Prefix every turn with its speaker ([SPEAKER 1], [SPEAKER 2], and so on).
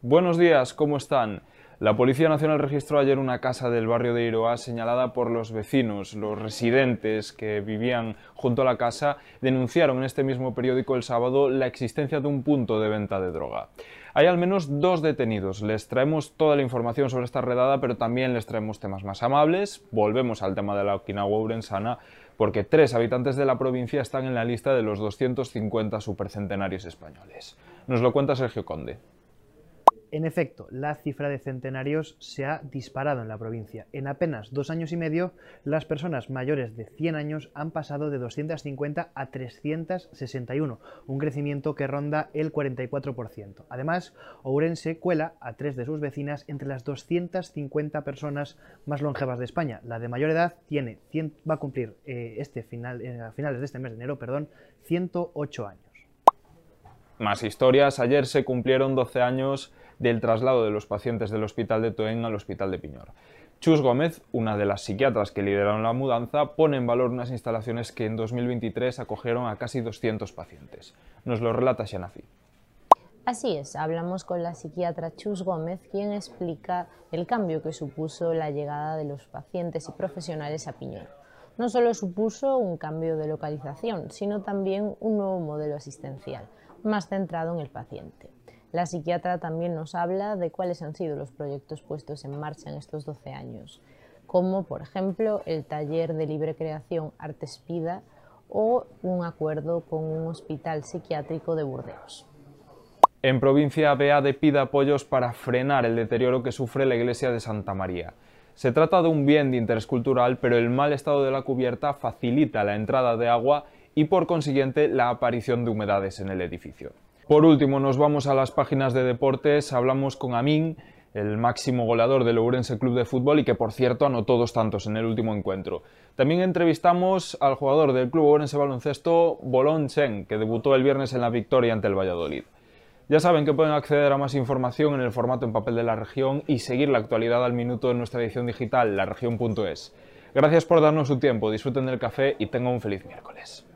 [SPEAKER 1] Buenos días, ¿cómo están? La Policía Nacional registró ayer una casa del barrio de Iroa señalada por los vecinos. Los residentes que vivían junto a la casa denunciaron en este mismo periódico el sábado la existencia de un punto de venta de droga. Hay al menos dos detenidos. Les traemos toda la información sobre esta redada, pero también les traemos temas más amables. Volvemos al tema de la Okinawa Urensana, porque tres habitantes de la provincia están en la lista de los 250 supercentenarios españoles. Nos lo cuenta Sergio Conde.
[SPEAKER 2] En efecto, la cifra de centenarios se ha disparado en la provincia. En apenas dos años y medio, las personas mayores de 100 años han pasado de 250 a 361, un crecimiento que ronda el 44%. Además, Ourense cuela a tres de sus vecinas entre las 250 personas más longevas de España. La de mayor edad tiene va a cumplir eh, este final, eh, a finales de este mes de enero, perdón, 108 años.
[SPEAKER 1] Más historias. Ayer se cumplieron 12 años del traslado de los pacientes del Hospital de Toen al Hospital de Piñor. Chus Gómez, una de las psiquiatras que lideraron la mudanza, pone en valor unas instalaciones que en 2023 acogieron a casi 200 pacientes. Nos lo relata Xanafi.
[SPEAKER 3] Así es, hablamos con la psiquiatra Chus Gómez, quien explica el cambio que supuso la llegada de los pacientes y profesionales a Piñor. No solo supuso un cambio de localización, sino también un nuevo modelo asistencial, más centrado en el paciente. La psiquiatra también nos habla de cuáles han sido los proyectos puestos en marcha en estos 12 años, como por ejemplo el taller de libre creación Artespida o un acuerdo con un hospital psiquiátrico de Burdeos.
[SPEAKER 1] En provincia de pide apoyos para frenar el deterioro que sufre la iglesia de Santa María. Se trata de un bien de interés cultural, pero el mal estado de la cubierta facilita la entrada de agua y por consiguiente la aparición de humedades en el edificio. Por último, nos vamos a las páginas de deportes. Hablamos con Amin, el máximo goleador del Ourense Club de Fútbol y que, por cierto, anotó dos tantos en el último encuentro. También entrevistamos al jugador del Club Ourense Baloncesto, Bolón Chen, que debutó el viernes en la victoria ante el Valladolid. Ya saben que pueden acceder a más información en el formato en papel de la región y seguir la actualidad al minuto en nuestra edición digital, laregion.es. Gracias por darnos su tiempo, disfruten del café y tengan un feliz miércoles.